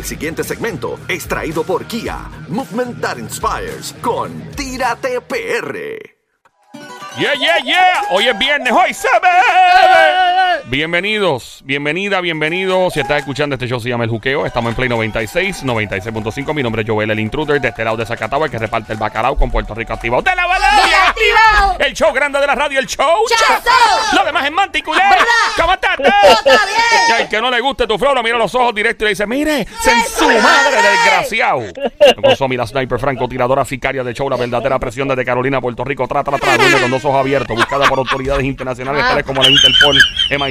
El siguiente segmento es traído por Kia, Movement That Inspires, con Tírate PR. Yeah, yeah, yeah. Hoy es viernes, hoy se bebe. Bienvenidos, bienvenida, bienvenidos. Si estás escuchando este show, se llama El Juqueo. Estamos en Play 96, 96.5. Mi nombre es Joel, el intruder de este lado de Zacatau, el que reparte el bacalao con Puerto Rico activado. ¡De la balada! activado! El show grande de la radio, el show. ¡Chazo! Lo demás es manticulé. ¿Cómo estás? Y al que no le guste tu flow, lo mira los ojos directos y le dice, mire, se en su madre! desgraciado. Con Somi, la sniper francotiradora sicaria de show, la verdadera presión desde Carolina, Puerto Rico, tra, tra, tra, dueña con dos ojos abiertos, buscada por autoridades internacionales tales como la Interpol,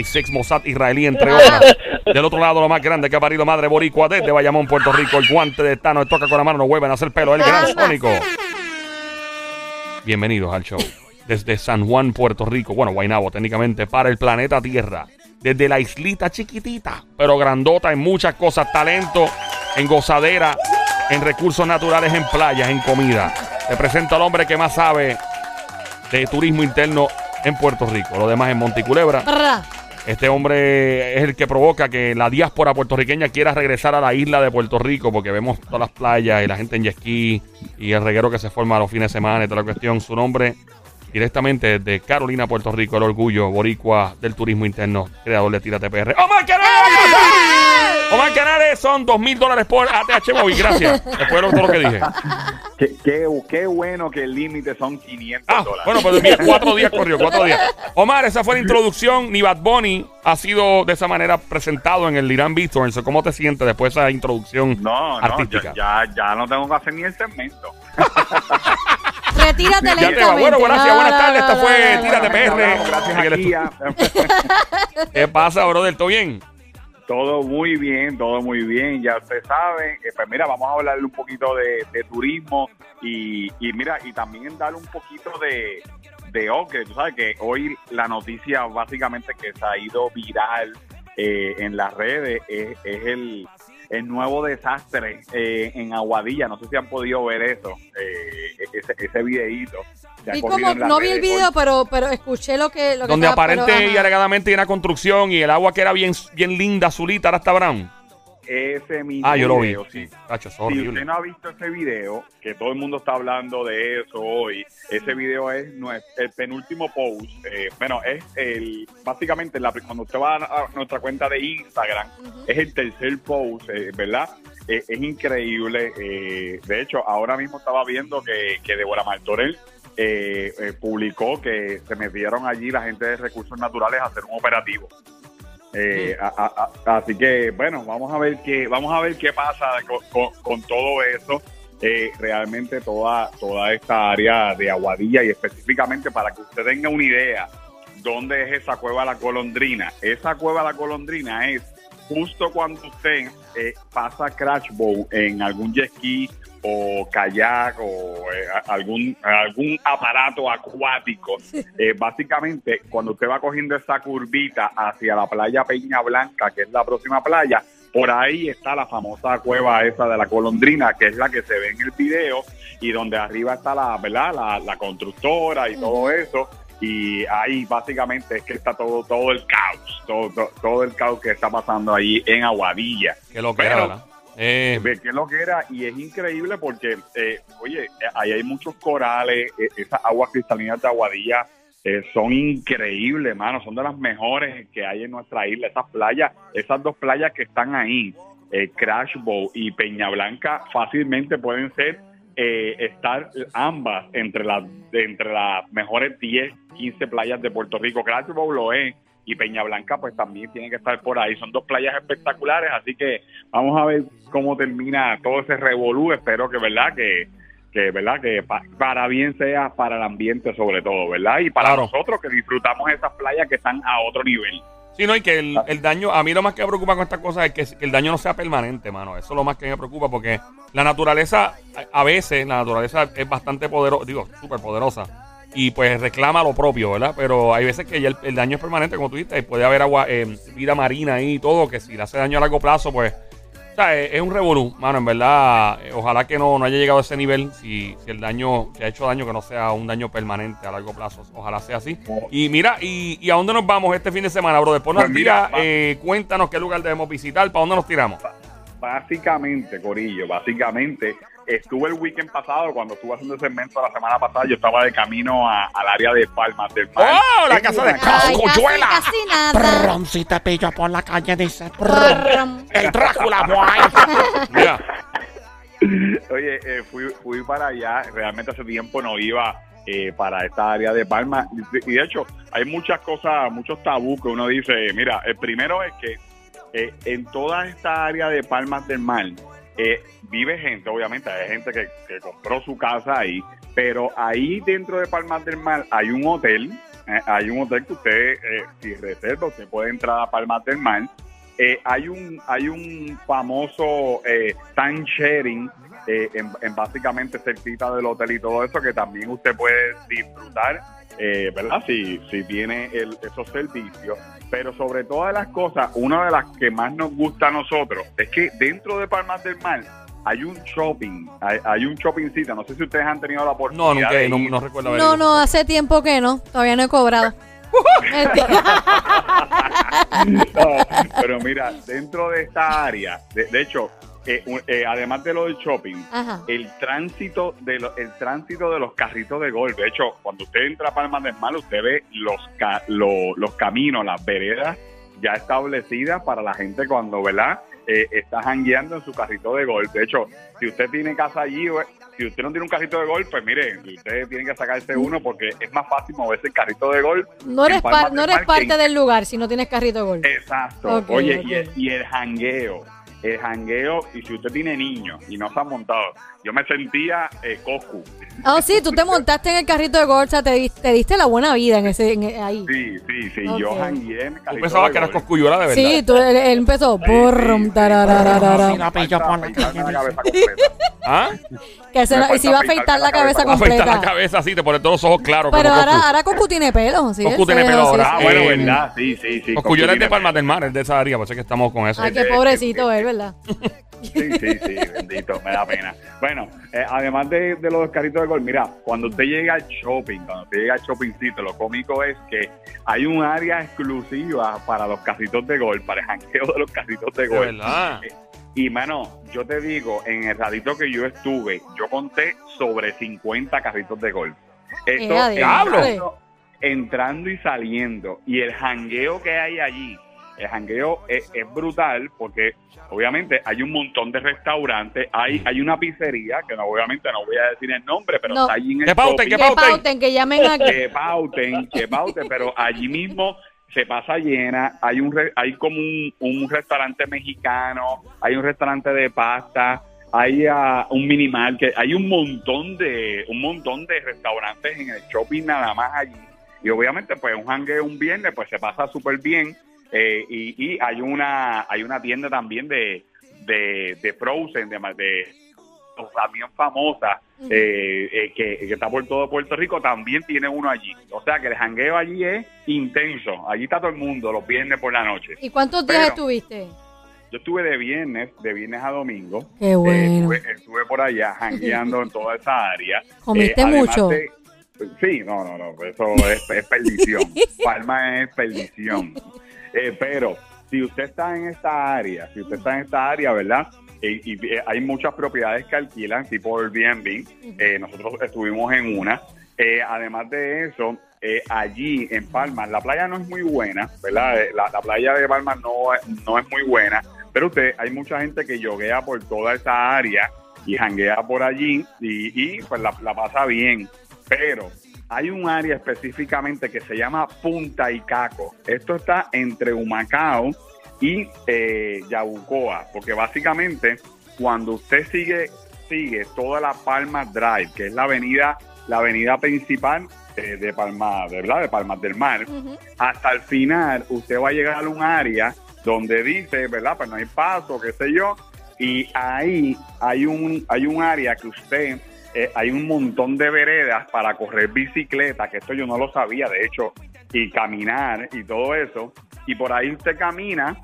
MI6, Mossad israelí, entre otras. Del otro lado, lo más grande que ha parido madre boricua desde Bayamón, Puerto Rico, el guante de Tano, toca con la mano, no vuelven a hacer pelo, el gran sónico. Bienvenidos al show. Desde San Juan, Puerto Rico, bueno, Guaynabo técnicamente, para el planeta Tierra. Desde la islita chiquitita, pero grandota en muchas cosas, talento, en gozadera, en recursos naturales, en playas, en comida. Te presento al hombre que más sabe de turismo interno en Puerto Rico. Lo demás en Monticulebra. Este hombre es el que provoca que la diáspora puertorriqueña quiera regresar a la isla de Puerto Rico porque vemos todas las playas y la gente en ski y el reguero que se forma los fines de semana y toda la cuestión. Su nombre directamente desde Carolina, Puerto Rico, el orgullo boricua del turismo interno, creador de Tírate PR. ¡Omar Canales! Omar Canales son dos mil dólares por ATH Móvil, gracias. Después de todo lo que dije. Qué, qué, qué bueno que el límite son 500 Ah, dólares. bueno, pues bien, cuatro días corrió, cuatro días. Omar, esa fue la introducción. Ni Bad Bunny ha sido de esa manera presentado en el Irán. So, ¿Cómo te sientes después de esa introducción no, no, artística? ya, ya, ya no tengo que hacer ni el segmento. Retírate Ya te va. lentamente. Bueno, gracias, buenas tardes. Esta fue Tírate. PR. Gracias aquí. ¿Qué pasa, brother? ¿Todo bien? Todo muy bien, todo muy bien. Ya usted sabe. Eh, pues mira, vamos a hablarle un poquito de, turismo y, y mira, y también darle un poquito de, de Ocre. Tú sabes que hoy la noticia básicamente que se ha ido viral eh, en las redes es, es el, el nuevo desastre eh, en Aguadilla. No sé si han podido ver eso, eh, ese, ese videíto. Corrido como, no vi el video, pero, pero escuché lo que. Lo que Donde estaba- pero, aparente y ajá. alegadamente hay una construcción y el agua que era bien, bien linda, azulita, ahora está brown. Ese mismo Ah, yo lo vi. video, sí. Sí, Si horrible. usted no ha visto ese video, que todo el mundo está hablando de eso hoy, ese video es nues- el penúltimo post. eh, bueno, es el básicamente la, cuando usted va a, nuestra cuenta de Instagram, es el tercer post, eh, ¿verdad? Eh, es increíble. eh, de hecho, ahora mismo estaba viendo que, que Débora Martorell eh, eh, publicó que se metieron allí la gente de recursos naturales a hacer un operativo. Eh, a- a- a- así que bueno, vamos a ver qué vamos a ver qué pasa con, con- con todo eso. Eh, realmente toda toda esta área de Aguadilla y específicamente para que usted tenga una idea dónde es esa cueva la Colondrina. Esa cueva la Colondrina es justo cuando usted eh, pasa crash boat en algún jet ski o kayak o eh, algún algún aparato acuático eh, básicamente, cuando usted va cogiendo esa curvita hacia la playa Peña Blanca, que es la próxima playa, por ahí está la famosa cueva esa de la Colondrina, que es la que se ve en el video, y donde arriba está la, ¿verdad? La, la constructora y todo eso. Y ahí básicamente es que está todo todo el caos, todo, todo, todo el caos que está pasando ahí en Aguadilla. Que lo que era. Eh, Ve qué es lo que era y es increíble porque, eh, oye, ahí hay muchos corales, eh, esas aguas cristalinas de Aguadilla eh, son increíbles, hermano, son de las mejores que hay en nuestra isla, esas playas, esas dos playas que están ahí, eh, Crash Bow y Peña Blanca, fácilmente pueden ser, eh, estar ambas entre las, entre las mejores 10, 15 playas de Puerto Rico, Crash Bow lo es. Y Peña Blanca, pues también tiene que estar por ahí. Son dos playas espectaculares, así que vamos a ver cómo termina todo ese revolú. Espero que, ¿verdad? Que, que ¿verdad? Que pa- para bien sea para el ambiente sobre todo, ¿verdad? Y para Claro. nosotros que disfrutamos esas playas que están a otro nivel. Sí, no, y que el, el daño, a mí lo más que me preocupa con estas cosas es que, que el daño no sea permanente, mano. Eso es lo más que me preocupa porque la naturaleza, a, a veces, la naturaleza es bastante poderosa, digo, súper poderosa. Y pues reclama lo propio, ¿verdad? Pero hay veces que ya el, el daño es permanente, como tú dijiste, y puede haber agua, eh, vida marina ahí y todo, que si le hace daño a largo plazo, pues. Sea, es, es un revolú, mano, en verdad. eh, ojalá que no, no haya llegado a ese nivel. Si, si el daño, si ha hecho daño, que no sea un daño permanente a largo plazo. Ojalá sea así. Y mira, ¿y, y a dónde nos vamos este fin de semana, bro? Después nos Pues mira, tira, eh, cuéntanos qué lugar debemos visitar, para dónde nos tiramos. básicamente, Corillo, básicamente, estuve el weekend pasado, cuando estuve haciendo el segmento la semana pasada, yo estaba de camino a- al área de Palmas del Mar. ¡Oh! La casa de una Ay, Casco, casi, casi nada. Brum, si te pillo por la calle, dice. brum. El Drácula. Mira, Oye, eh, fui, fui para allá, realmente hace tiempo no iba eh, para esta área de Palma y, y de hecho hay muchas cosas, muchos tabú que uno dice, mira, el primero es que eh, en toda esta área de Palmas del Mar eh, vive gente, obviamente hay gente que, compró su casa ahí, pero ahí dentro de Palmas del Mar hay un hotel, eh, hay un hotel que usted, eh, si reserva, usted puede entrar a Palmas del Mar. Eh, hay un hay un famoso eh, sharing eh, en, en básicamente cerquita del hotel y todo eso que también usted puede disfrutar verdad si si tiene el- esos servicios pero sobre todas las cosas una de las que más nos gusta a nosotros es que dentro de Palmas del Mar hay un shopping hay, hay un shopping cita no sé si ustedes han tenido la no, oportunidad nunca, de no, ir. no recuerdo haber No, ido. no, hace tiempo que no. Todavía no he cobrado. No, pero mira, dentro de esta área, de, de hecho, eh, eh, además de lo del shopping, Ajá. el tránsito de lo- el tránsito de los carritos de golf. De hecho, cuando usted entra a Palma del Mar, usted ve los ca- lo- los caminos, las veredas ya establecidas para la gente cuando, ¿verdad? Eh, está jangueando en su carrito de golf. De hecho, si usted tiene casa allí, si usted no tiene un carrito de golf, pues mire, usted tiene que sacarse uno porque es más fácil moverse el carrito de golf. No eres, par- no eres que parte del lugar si no tienes carrito de golf. Exacto. Oye. Y, el, y el jangueo. El jangueo, y si usted tiene niños y no se han montado, yo me sentía eh, Coscu. Oh, sí, tú te montaste en el carrito de sea, te, di- te diste la buena vida en ese, en- ahí. Sí, sí, sí. Ok. Yo jangueé en el Tú carrito pensabas de que eras golf. coscuyuela de verdad. Sí, tú, él, él empezó. Por completa. ¿Ah? Que se, y se iba a afeitar la cabeza cabeza. Afeitar la completa. cabeza así, te pones todos los ojos claros. Pero ahora, Coscu. ahora Cocu tiene pelo. ¿sí? Coscu tiene pelo ahora. Ah, bueno, Eh, verdad, sí, sí, sí. Coscuyuela es de Coscu Palmas del Mar, es de esa área, por eso es que estamos con eso. Ay, qué Eh, pobrecito eh, él, ¿verdad? Sí, sí, sí, bendito, me da pena. Bueno, eh, además de, de los carritos de golf, mira, cuando usted llega al shopping, cuando usted llega al shopping sitio, lo cómico es que hay un área exclusiva para los carritos de golf, para el janqueo de los carritos de De golf. verdad. Y mano, yo te digo, en el ratito que yo estuve, yo conté sobre 50 carritos de golf. Esto, ¡Ea, diablo! entrando, entrando y saliendo. Y el jangueo que hay allí, el jangueo es, es brutal porque obviamente hay un montón de restaurantes, hay, hay una pizzería, que no, obviamente no voy a decir el nombre, pero No. está allí en el Que pauten, que Que pauten. pauten, que llamen aquí. que pauten, que pauten, pero allí mismo se pasa llena, hay un re- hay como un, un restaurante mexicano, hay un restaurante de pasta, hay ah, un mini market, hay un montón de un montón de restaurantes en el shopping nada más allí. Y obviamente pues un hangue un viernes pues se pasa súper bien eh, y, y hay una hay una tienda también de de, Frozen, de también famosa eh, eh, que, que está por todo Puerto Rico, también tiene uno allí. O sea que el jangueo allí es intenso. Allí está todo el mundo los viernes por la noche. ¿Y cuántos días Pero- estuviste? Yo estuve de viernes, de viernes a domingo. Qué Eh, bueno. estuve, estuve por allá jangueando en toda esa área. ¿Comiste Eh, mucho? de- sí, no, no, no, eso es, es perdición. Palma es perdición. Eh, pero si usted está en esta área, si usted está en esta área, ¿verdad? Y, y, eh, hay muchas propiedades que alquilan, tipo Airbnb. Eh, nosotros estuvimos en una. Eh, además de eso, eh, allí en Palma, la playa no es muy buena, ¿verdad? Eh, La, la playa de Palma no, es- no es muy buena, pero usted, hay mucha gente que yoguea por toda esa área y janguea por allí y, y, pues la, la pasa bien. Pero hay un área específicamente que se llama Punta Icaco. Esto está entre Humacao y eh, Yabucoa, porque básicamente cuando usted sigue sigue toda la Palma Drive, que es la avenida la avenida principal eh, de Palma, de ¿verdad? De Palmas del Mar, hasta el final usted va a llegar a un área donde dice, ¿verdad? Pues no hay paso, qué sé yo, y ahí hay un hay un área que usted eh, hay un montón de veredas para correr bicicleta, que esto yo no lo sabía, de hecho, y caminar y todo eso, y por ahí usted camina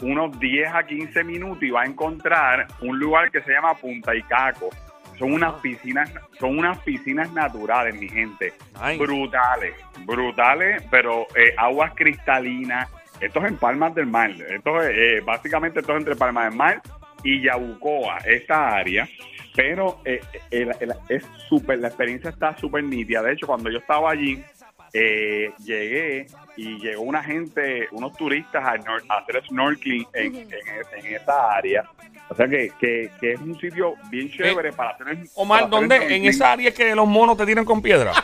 unos 10 a 15 minutos y va a encontrar un lugar que se llama Punta Icaco. Son unas piscinas, son unas piscinas naturales, mi gente brutales, brutales, pero eh, aguas cristalinas. Esto es en Palmas del Mar. Esto es, eh, básicamente esto es entre Palmas del Mar y Yabucoa, esta área, pero eh, es súper, la experiencia está súper nítida. De hecho, cuando yo estaba allí, eh, llegué y llegó una gente, unos turistas a, nor- a hacer snorkeling en, en, es- en esa área. O sea que, que, que es un sitio bien chévere para hacer Eh, Omar, para hacer ¿dónde? En esa área es que los monos te tiran con piedra.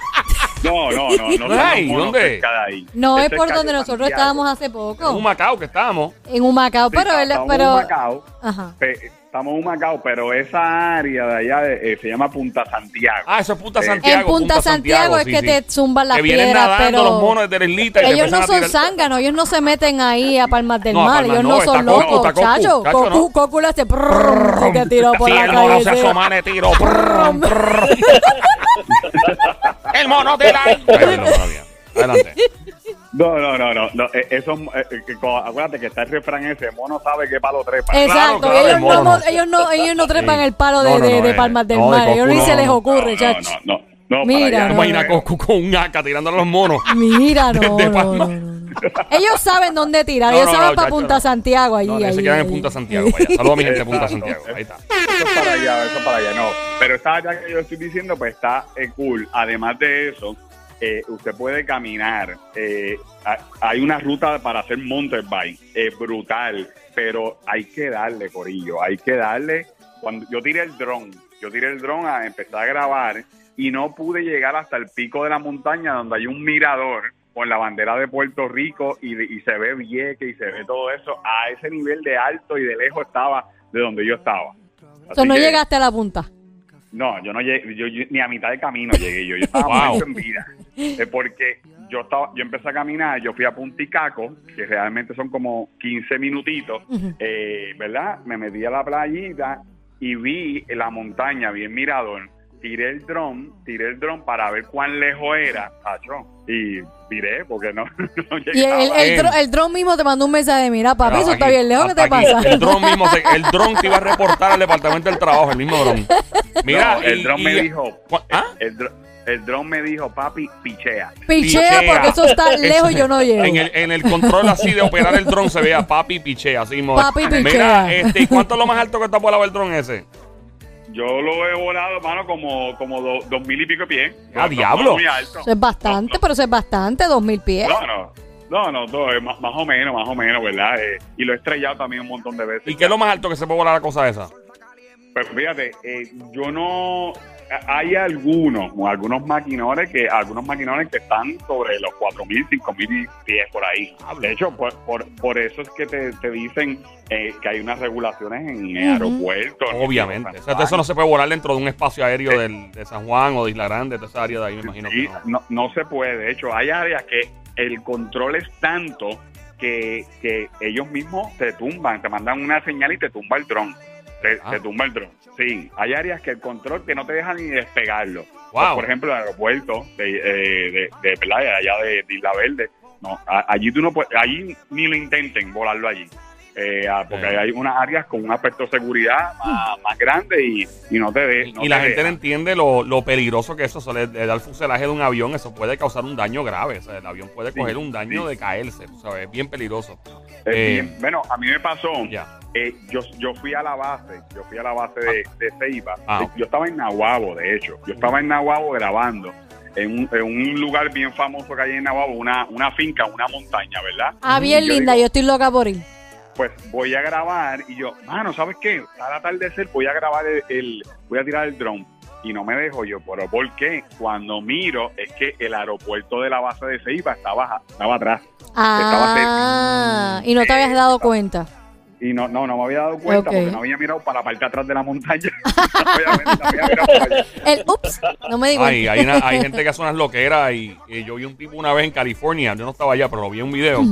No, no, no, no. Ay, ¿dónde? ahí. No es por donde nosotros Santiago. estábamos hace En poco. un Macao que estábamos. En Humacao, Sí, pero él, en pero Humacao, ajá. pe- estamos en Macao, pero esa área de allá eh, se llama Punta Santiago. Ah, eso es Punta Eh, Santiago. En Punta, Santiago, es sí, que sí. te zumban las Que vienen piedras, nadando pero los monos desde la islita y te ellos no son zánganos, ellos no se meten ahí a Palmas del No, Mar, Palmas ellos no, no, son Cocu, locos, chacho. Cocu, no. Cocu le hace prrrr, y te tiró por Si la el mono calle. se ese. asoma, le tiro. prrrr, prrrr. el mono mala mía. Adelante. No, no, no, no. no, eh, eso, eh, eh, acuérdate que está el refrán ese, mono sabe qué palo trepa. Exacto, claro, ellos, mono no, no. ellos, no, ellos no trepan Sí. el palo de, No, no, de- eh, Palmas del no, de Mar, ellos ni se les ocurre, no, chacho. no, no, no, Mira, no, Imagina con un AK tirándole a los monos. Mira, no, De no, Palma. no, no. Ellos saben dónde tirar, No, ellos no, saben no, para chacho, Punta no. Santiago allí. No, que se allí, quedan en allí. Punta Santiago. Saludos a mi gente de Punta. Santiago. Ahí está. Eso es para allá, eso es para allá, no. Pero esta área que yo estoy diciendo, pues está cool. Además de eso, eh, usted puede caminar. Eh, ha- hay una ruta para hacer mountain bike, eh, brutal, pero hay que darle, Corillo, hay que darle. Cuando yo tiré el dron, yo tiré el dron a empezar a grabar y no pude llegar hasta el pico de la montaña donde hay un mirador con la bandera de Puerto Rico y, se ve Vieques y se ve todo eso. A ese nivel de alto y de lejos estaba de donde yo estaba. Así no que- llegaste a la punta. no, yo no llegué, yo, yo- ni a mitad de camino llegué yo. Yo estaba Wow. en vida. Eh, porque yo estaba, yo empecé a caminar, yo fui a Punticaco, que realmente son como 15 minutitos, eh, ¿verdad? Me metí a la playita y vi la montaña, vi el mirador. Tiré el dron, tiré el dron para ver cuán lejos era, tacho, y viré porque no, no Y llegaba. el, el, Bien. dro- el dron mismo te mandó un mensaje, mira, papi, Mira, eso está bien lejos, ¿qué te aquí, pasa? El dron mismo, se- el dron te iba a reportar al departamento del trabajo, el mismo dron. Mira, No, el y- dron y- me dijo, ¿Cuá- ¿Ah? el, dro- el dron me dijo, papi, pichea. Pichea, Pichea. porque eso está lejos y yo no llego. En el, en el control así de operar el dron se veía papi pichea, así mismo. Papi pichea. Mira, este, ¿y ¿cuánto es lo más alto que está volado el dron ese? Yo lo he volado, hermano, como, como do- dos mil y pico pies. ¡Ah, No, diablo! muy alto. Eso es bastante, pero eso es bastante, dos mil pies. No, no. No, no, todo, más, más o menos, más o menos, ¿verdad? Eh, y lo he estrellado también un montón de veces. ¿Y qué es lo más alto que se puede volar la cosa esa? Pues fíjate, eh, yo no... Hay algunos, algunos maquinones que algunos maquinones que están sobre los 4.000, 5.000 pies por ahí. De hecho, por, por, por eso es que te, te dicen eh, que hay unas regulaciones en el aeropuerto. Obviamente. O sea, eso no se puede volar dentro de un espacio aéreo del, de San Juan o de Isla Grande, de esa área de ahí, me imagino Sí, que no. no, no se puede. De hecho, hay áreas que el control es tanto que, que ellos mismos te tumban, te mandan una señal y te tumba el dron. Te, Ah. te tumba el dron. Sí, hay áreas que el control que no te deja ni despegarlo. Wow. Por ejemplo, el aeropuerto de, eh, de, de Playa, allá de, Isla Verde. No, allí tú no puedes, allí ni lo intenten volarlo allí. Eh, ah, porque Eh. hay unas áreas con un aspecto de seguridad más, más grande y, y no te de, no y la te gente no entiende lo, lo peligroso que eso, eso le, le da el fuselaje de un avión, eso puede causar un daño grave. O sea, el avión puede Sí, coger un daño sí. de caerse. Es bien peligroso. Es Eh, bien- bueno, a mí me pasó. Ya. Eh, yo, yo fui a la base, yo fui a la base de, de Ceiba. Ah, Eh. Yo estaba en Nahuabo, de hecho. Yo estaba en Nahuabo grabando en un, en un lugar bien famoso que hay en Nahuabo, una, una finca, una montaña, ¿verdad? Ah, bien yo linda, digo, yo estoy loca por ir. Pues voy a grabar y yo, mano, ¿sabes qué? Al atardecer voy a grabar el, el- voy a tirar el dron. Y no me dejo yo, pero ¿por qué? Cuando miro es que el aeropuerto de la base de Ceiba estaba, estaba atrás. Ah, y no te habías dado cuenta. Y no, no, no me había dado cuenta porque no había mirado para la parte de atrás de la montaña. Obviamente, no había mirado para allá. El ups, no me digo. Ay, hay, una- hay gente que hace unas loqueras y, y yo vi un tipo una vez en California, yo no estaba allá, pero lo vi en un video,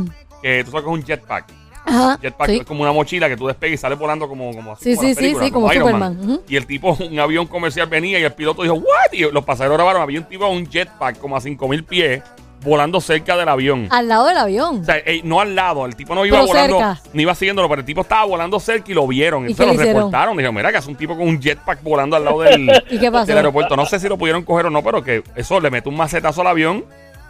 que tú sabes que es un jetpack. Ajá, Jetpack sí. es como una mochila que tú despegas y sales volando como, como así. Sí, como sí, sí, sí, como Superman. Man. Y el tipo, un avión comercial venía y el piloto dijo, ¿what? Y los pasajeros grabaron, había un tipo un jetpack como a 5000 pies volando cerca del avión. Al lado del avión. O sea, eh, no al lado, el tipo no iba Pero volando, cerca. ni iba siguiéndolo, pero el tipo estaba volando cerca y lo vieron. ¿Y qué lo reportaron. Dijeron, mira, que hace un tipo con un jetpack volando al lado del, ¿Y qué pasó? del aeropuerto. No sé si lo pudieron coger o no, pero que eso le mete un macetazo al avión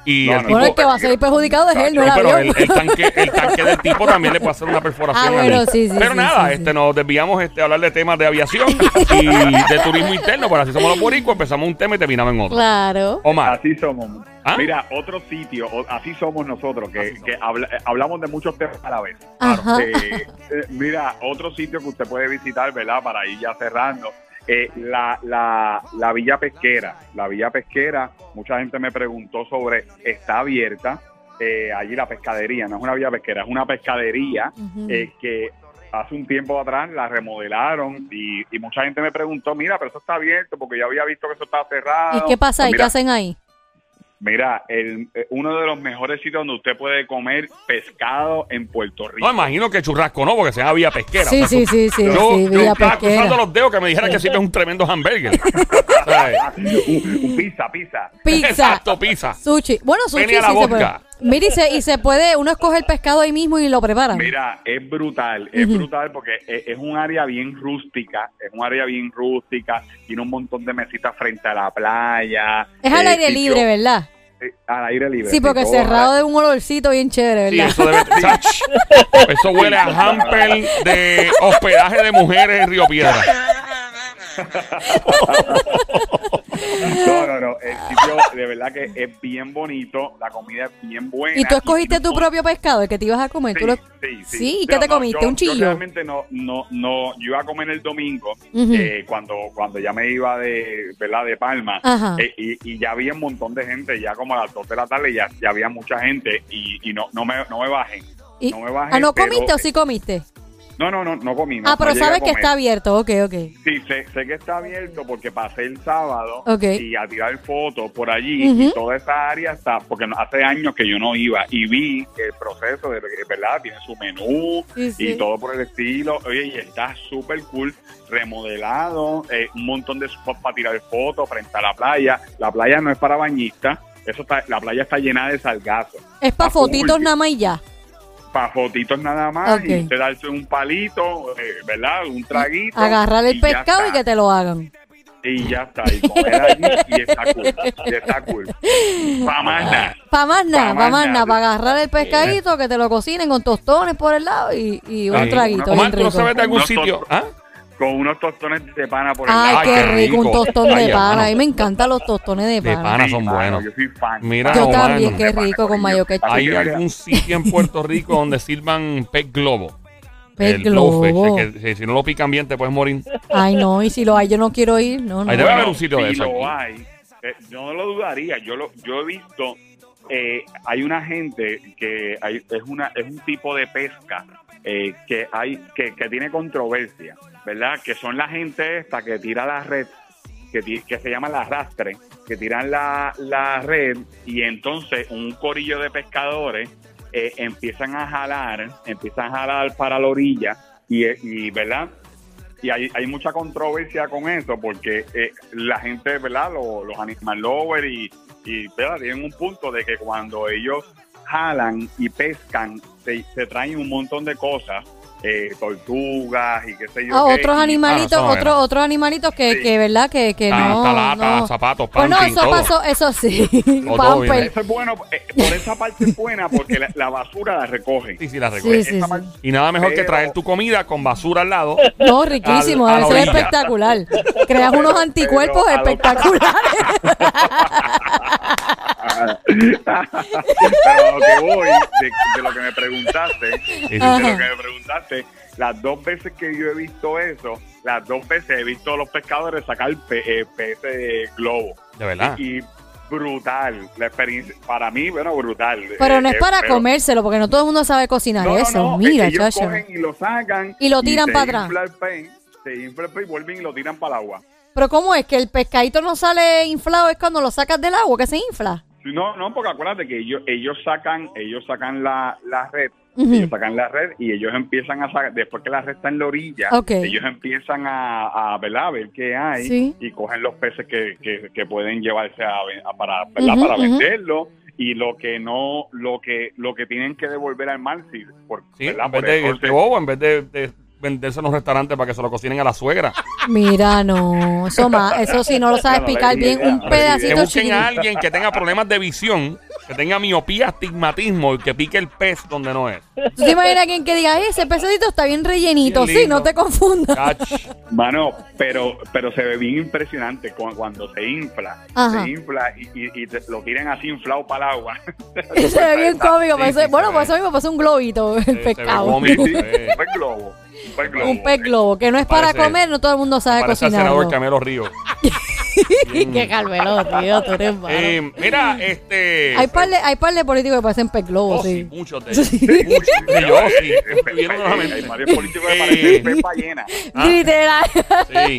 Y No, el no, tipo, Bueno, el que va a salir perjudicado es él, no el pero el, el tanque, el tanque del tipo también le puede hacer una perforación. Ah, bueno, ahí. sí, sí, Pero sí, nada, sí, este sí. nos desviamos este, a hablar de temas de aviación y de turismo interno, pero así somos los boricuas, empezamos un tema y terminamos en otro. Claro. Omar, Así somos. ¿Ah? Mira, otro sitio, así somos nosotros, que, que habla- hablamos de muchos temas a la vez. Ajá. Eh, eh, mira, otro sitio que usted puede visitar, ¿verdad? Para ir ya cerrando. Eh, la, la, la Villa Pesquera. La Villa Pesquera, mucha gente me preguntó sobre, está abierta. eh, allí la pescadería, no es una villa pesquera, es una pescadería eh, que hace un tiempo atrás la remodelaron y, y mucha gente me preguntó, mira, pero eso está abierto porque yo había visto que eso estaba cerrado. ¿Y qué pasa Pues ahí? ¿Qué hacen ahí? Mira, el, eh, uno de los mejores sitios donde usted puede comer pescado en Puerto Rico. no imagino que churrasco no, porque se llama vía pesquera. Sí, sí, sí, sí, Yo, sí, yo estaba cruzando los dedos que me dijera que siempre es un tremendo hamburger. ¿Sabes? un, un pizza, pizza. Pizza. Exacto, pizza. Sushi. Bueno, sushi Pene a la sí se puede. Mira, y se, y se puede, uno escoge el pescado ahí mismo y lo preparan. Mira, es brutal, es brutal porque es, es un área bien rústica, es un área bien rústica, tiene un montón de mesitas frente a la playa. es al eh, aire sitio- libre, ¿verdad? eh, al aire libre. Sí, porque cerrado de un olorcito bien chévere, Sí, ¿verdad? eso debe. Eso huele a hamper de hospedaje de mujeres en Río Piedra. No, no, no, el sitio de verdad que es bien bonito, la comida es bien buena. ¿Y tú escogiste tu no- propio pescado, el que te ibas a comer? Sí, ¿Tú lo- sí, sí. Sí, ¿y qué No, te comiste? yo- ¿Un chillo? Yo realmente no, no, no, yo iba a comer el domingo eh, cuando, cuando ya me iba de, ¿verdad? de Palma eh, y, y ya había un montón de gente, ya como a las 2 de la tarde ya, ya había mucha gente y, y no, no me, no me bajen. Y- no me bajé, ah, ¿no pero- comiste o sí comiste? No, no, no, no comí. no- ah, pero no sabes que está abierto. Ok, ok. Sí, sé, sé que está abierto porque pasé el sábado y a tirar fotos por allí y toda esa área está, porque hace años que yo no iba y vi el proceso de, verdad, tiene su menú Sí, sí. y todo por el estilo, oye, y está súper cool, remodelado, eh, un montón de spots para tirar fotos frente a la playa, la playa no es para bañistas, eso está, la playa está llena de salgazos, Es para fotitos nada más y ya. Para fotitos nada más Ok. y usted darse un palito, eh, ¿verdad? Un traguito. Agarrar el pescado y que te lo hagan. Y ya está, y comer allí y está cool. Y está cool. Pa' más nada. Para más nada, Pa' para más nada. Para agarrar el pescadito, que te lo cocinen con tostones por el lado y, y un traguito Omar, ¿tú no sabes de algún sitio? ¿Ah? Con unos tostones de pana por el Ay, lado. Ay, qué qué rico, un tostón Ay, de pana. hermano. A mí me encantan los tostones de De pana. son buenos. Yo soy fan. Mira, Yo Omar, también, qué rico con mayo ketchup. ¿Hay algún sitio en Puerto Rico donde sirvan pez globo? Pez El blowfish, globo. el que si, si no lo pican bien te puedes morir. Ay, no, y si lo hay, yo no quiero ir. No, no. Ahí debe haber Bueno, un sitio de si eso lo aquí. hay, eh, yo no lo dudaría. Yo lo, yo he visto, eh, hay una gente que hay, es una es un tipo de pesca eh, que hay que, que tiene controversia, ¿verdad? Que son la gente esta que tira la red, que, que se llama la arrastre, que tiran la, la red y entonces un corillo de pescadores eh, empiezan a jalar, empiezan a jalar para la orilla y, y ¿verdad? y hay, hay mucha controversia con eso porque eh, la gente, ¿verdad? Los, los animal lovers y, y ¿verdad? tienen un punto de que cuando ellos jalan y pescan, se traen un montón de cosas, eh, tortugas y qué sé yo. Ah, qué, otros animalitos, Ah, eso otros, otros animalitos que, Sí. que verdad, que, que Ah, no. talata, no. zapatos, Pues no, panty, eso todo. pasó, eso sí. Eso es bueno, eh, por esa parte es buena porque la, la basura la recogen. Sí, sí, la Sí, recoge. sí, Esa sí. parte- Y nada mejor que traer tu comida con basura al lado. No, riquísimo, Al- ser orilla. espectacular. Creas unos anticuerpos pero espectaculares. Pero a lo que voy, de, de lo que me preguntaste, sí. de lo que me preguntaste, las dos veces que yo he visto eso, las dos veces he visto a los pescadores sacar pe, eh, peces globo. De verdad. Y brutal, la experiencia, para mí, bueno, brutal. Pero no es eh, para pero- comérselo, porque no todo el mundo sabe cocinar No, eso. no, Mira, eh, ellos chacho. cogen y lo sacan. Y lo tiran para atrás. infla el pez, se infla el pez y vuelven y lo tiran para el agua. Pero ¿cómo es? Que el pescadito no sale inflado, es cuando lo sacas del agua, que se infla. No, no, porque acuérdate que ellos, ellos sacan, ellos sacan la, la red, Ellos sacan la red y ellos empiezan a sacar, después que la red está en la orilla, ellos empiezan a, a, ¿verdad? a ver qué hay Sí. y cogen los peces que, que, que pueden llevarse a, para, para venderlo y lo que no, lo que, lo que tienen que devolver al mar, sí, por, Sí, ¿verdad? en vez Por de, bobo, en vez de, de venderse en los restaurantes para que se lo cocinen a la suegra. Mira, no. Eso, más, eso sí no lo sabes picar bien. Un pedacito busquen chiquitito. a alguien que tenga problemas de visión que tenga miopía, astigmatismo y que pique el pez donde no es. ¿Tú te imaginas alguien que diga, "Ay, ese pececito está bien rellenito? Bien Sí, lindo. no te confundas. Cach. Mano, pero, pero se ve bien impresionante cu- cuando se infla. Ajá. Se infla y, y- y te- lo tiran así inflado para el agua. se ve bien cómico. Sí, parece- sí, bueno, se pues ve. eso mismo pasa un globito, el se ve pescado. cómico. Eh. un pez globo. Un pez globo. Un pez globo, que no es para Parece- comer, no todo el mundo sabe Parece al cocinarlo. senador Camelo Río. Qué calvelo, tío, tú eres malo. Eh, mira, este. Hay par, de, hay par de políticos que parecen pez globo, Oh, sí, sí. muchos de ellos. Muchos. Y yo, sí. Hay varios políticos que Eh. parecen pez ballena. Ah. Literal. Sí.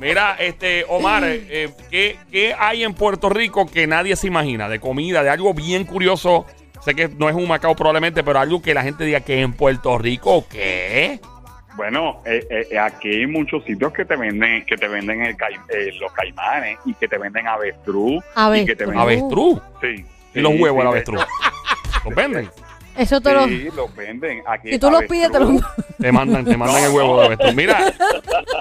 Mira, este, Omar, eh, eh, ¿qué, qué hay en Puerto Rico que nadie se imagina? De comida, de algo bien curioso. Sé que no es un Macao probablemente, pero algo que la gente diga que en Puerto Rico, ¿qué? Bueno, eh, eh, aquí hay muchos sitios que te venden, que te venden el eh, los caimanes y que te venden avestruz. Y que te Avestruz. venden, Avestruz. sí, Y los huevos sí, avestruz. ¿Los venden? Eso te lo... Sí, los venden. Aquí Si tú los pides, te los... avestruz. Te mandan, te mandan el huevo de avestruz. Mira,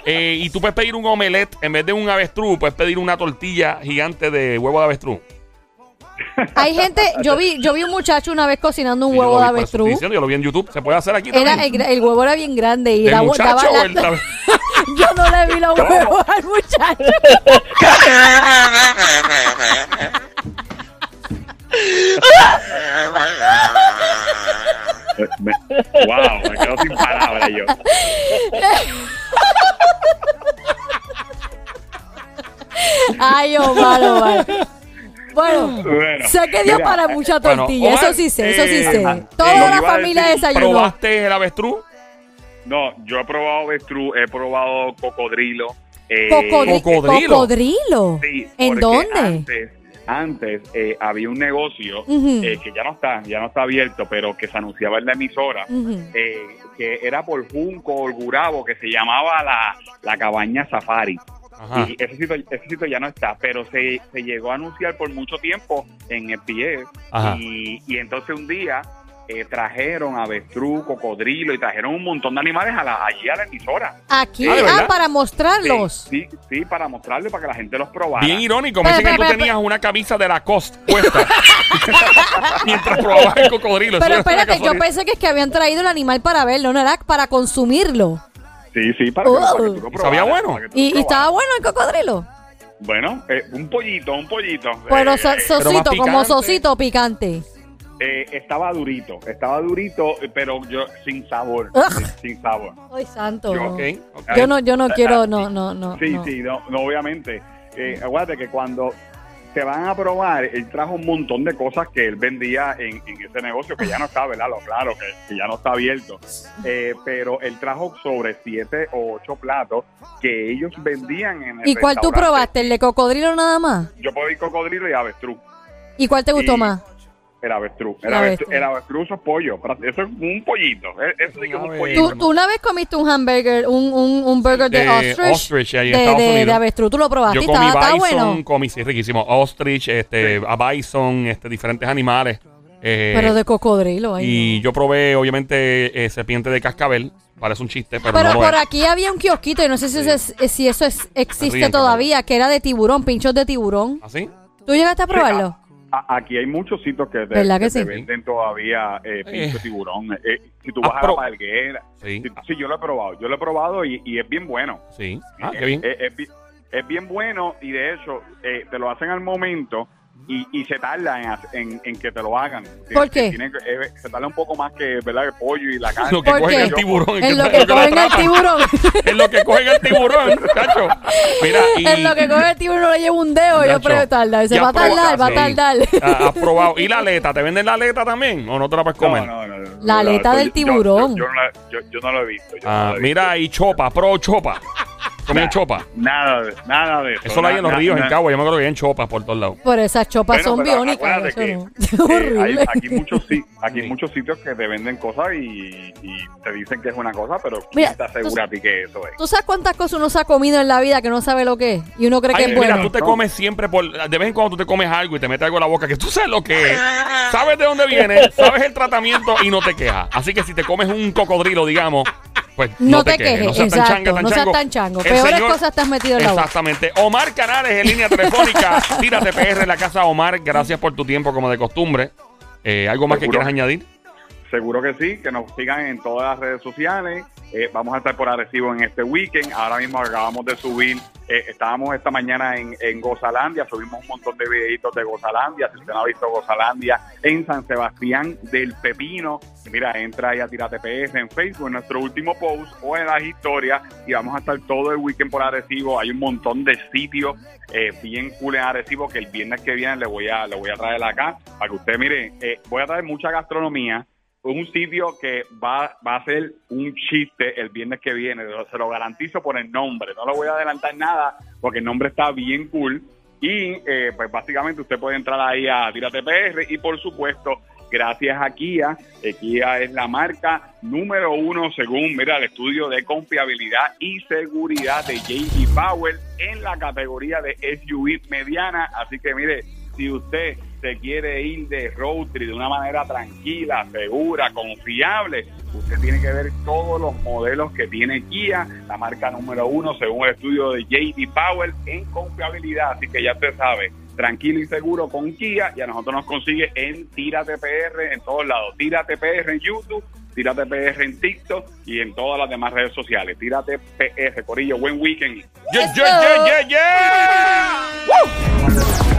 eh, y tú puedes pedir un omelette en vez de un avestruz, puedes pedir una tortilla gigante de huevo de avestruz. Hay gente, yo vi, yo vi un muchacho una vez cocinando un yo huevo lo de vi, por eso estoy avestruz. diciendo, yo lo vi en YouTube. ¿Se puede hacer aquí Era, también? el, el huevo era bien grande y ¿El daba- muchacho daba o la- el tab- yo no le vi los huevos al muchacho. Me- wow, me quedo sin palabras yo. Ay, Omar, Omar. Bueno, Bueno, sé que dio mira, para mucha Bueno, tortilla, eso sí sé, eso sí eh, sé. eh, Toda la familia decir, desayunó. ¿Probaste el avestruz? No, yo he probado avestruz, he probado cocodrilo. eh, Cocodri- Cocodrilo. Cocodrilo. Sí, ¿En dónde? Antes, antes eh, había un negocio eh, que ya no está, ya no está abierto, pero que se anunciaba en la emisora, eh, que era por Junco o el Gurabo, que se llamaba la, la cabaña Safari. Ajá. Y ese sitio, ese sitio ya no está, pero se, se llegó a anunciar por mucho tiempo en. Ajá. Y, y entonces un día eh, trajeron avestruz, cocodrilo y trajeron un montón de animales a la, allí a la emisora. Aquí, Ah, ¿de ah, para mostrarlos. Sí, sí, sí, para mostrarle, para que la gente los probara. Bien irónico. Me dicen que tú tenías una camisa de la cost puesta mientras probabas el cocodrilo. Pero espérate, yo pensé que es que habían traído el animal para verlo, no era para consumirlo. Sí, sí, para que, para que tú lo probaras, ¿Sabía bueno? para que tú lo Y, y probaras. estaba bueno el cocodrilo. Bueno, eh, un pollito, un pollito. Pero Eh, so- sosito, más como picante. sosito picante. eh, estaba durito, estaba durito, eh, pero yo sin sabor, Ugh. sin, sin sabor. Ay, santo. Yo- no. Ok, ok. Yo no, yo no quiero, no, no, no. Sí, no. sí, no, no, obviamente. Eh, acuérdate que cuando te van a probar, él trajo un montón de cosas que él vendía en, en ese negocio, que ya no está, ¿verdad? Lo claro, que, que ya no está abierto. Eh, pero él trajo sobre siete o ocho platos que ellos vendían en el ¿Y cuál tú probaste? ¿El de cocodrilo nada más? Yo probé cocodrilo y avestruz. ¿Y cuál te gustó Y- más? El avestruz. El, El avestruz, el avestruz es pollo. Eso es un pollito. Eh, Eso sí que es un pollito. ¿Tú, tú una vez comiste un hamburger, un, un, un burger de, De ostrich, ostrich, ahí en de, Estados de- Unidos. de avestruz? ¿Tú lo probaste? Yo ¿Y comí ¿Estaba, estaba bison, bueno? comí, sí, riquísimo. Ostrich, este, a bison, este, diferentes animales. Eh, Pero de cocodrilo. ay, y yo probé, obviamente, eh, serpiente de cascabel. Parece un chiste, pero, Pero no lo por es. aquí había un kiosquito y no sé si, eso, es- si eso es- existe Ríen, todavía, que era de tiburón, pinchos de tiburón. ¿Así? ¿Tú llegaste a probarlo? A- Aquí hay muchos sitios que te, venden todavía eh, pincho Eh. tiburón. Eh, si tú Ah, vas a la palguera. Sí. Sí, sí, yo lo he probado. Yo lo he probado y, y es bien bueno. Sí. Ah, Eh, qué bien. eh, Es, es bien bueno y de hecho eh, te lo hacen al momento y, y se tarda en, en, en que te lo hagan. ¿Por qué? Tiene que- eh, se tarda un poco más que ¿verdad? el pollo y la carne. Lo que ¿Por cogen qué? el tiburón. En lo que cogen el tiburón. Es lo que cogen el tiburón, cacho. Mira, y... En lo que coge el tiburón no le lleva un dedo, yo Nacho, pero tarda. Se va a tardar, va a tardar. Ah, ¿Has probado? ¿Y la aleta? ¿Te venden la aleta también? ¿O no te la puedes comer? No, no, no, no. La aleta del tiburón. Yo, yo no, la- he visto. Ah, mira, y chopa, pro chopa. Comí Nah. chopa. Nada, de- nada de eso. Eso lo hay en los Na- ríos, na- en Cagua. Yo me acuerdo que hay en chopas por todos lados. Por esas chopas Bueno, son pero biónicas. acuérdate Eso que, no. eh, hay- horrible. aquí muchos sí, aquí Sí. muchos sitios que te venden cosas y, y te dicen que es una cosa, pero Mira, ¿quién te asegura a ti que eso es? ¿Tú sabes cuántas cosas uno se ha comido en la vida que no sabe lo que es? Y uno cree que Ay, es mira, bueno. tú te comes siempre por. De vez en cuando tú te comes algo y te metes algo en la boca que tú sabes lo que es. Sabes de dónde viene, sabes el tratamiento y no te quejas. Así que si te comes un cocodrilo, digamos, pues No te quejes, no seas tan exacto, changa, tan no seas chango. tan chango. El Peores cosas te has metido en la boca. Exactamente. Omar Canales en línea telefónica. Tírate PR en la casa, Omar. Gracias por tu tiempo, como de costumbre. Eh, ¿Algo más que quieras añadir? Seguro que sí, que nos sigan en todas las redes sociales. Eh, vamos a estar por Arecibo en este weekend. Ahora mismo acabamos de subir, eh, estábamos esta mañana en, en Gozalandia, subimos un montón de videitos de Gozalandia. Si usted no ha visto Gozalandia en San Sebastián del Pepino, mira, entra ahí a Tírate PS en Facebook, en nuestro último post o en las historias. Y vamos a estar todo el weekend por Arecibo. Hay un montón de sitios eh, bien cool en Arecibo que el viernes que viene le voy a, le voy a traer acá para que usted mire. voy a traer mucha gastronomía un sitio que va, va a ser un chiste el viernes que viene, se lo garantizo por el nombre, no le voy a adelantar nada porque el nombre está bien cool. Y eh, pues básicamente usted puede entrar ahí a Tírate PR y por supuesto gracias a Kia, eh, Kia es la marca número uno según, mira, el estudio de confiabilidad y seguridad de JD Powell en la categoría de SUV mediana, así que mire, si usted se quiere ir de road trip de una manera tranquila, segura, confiable, usted tiene que ver todos los modelos que tiene Kia, la marca número uno según el estudio de JD Powell en confiabilidad. Así que ya usted sabe, tranquilo y seguro con Kia y a nosotros nos consigue en Tírate PR en todos lados. Tírate PR en YouTube. Tírate PR en TikTok y en todas las demás redes sociales. Tírate PR, Corillo, buen weekend. Yeah, yeah, yeah, yeah, yeah. Woo.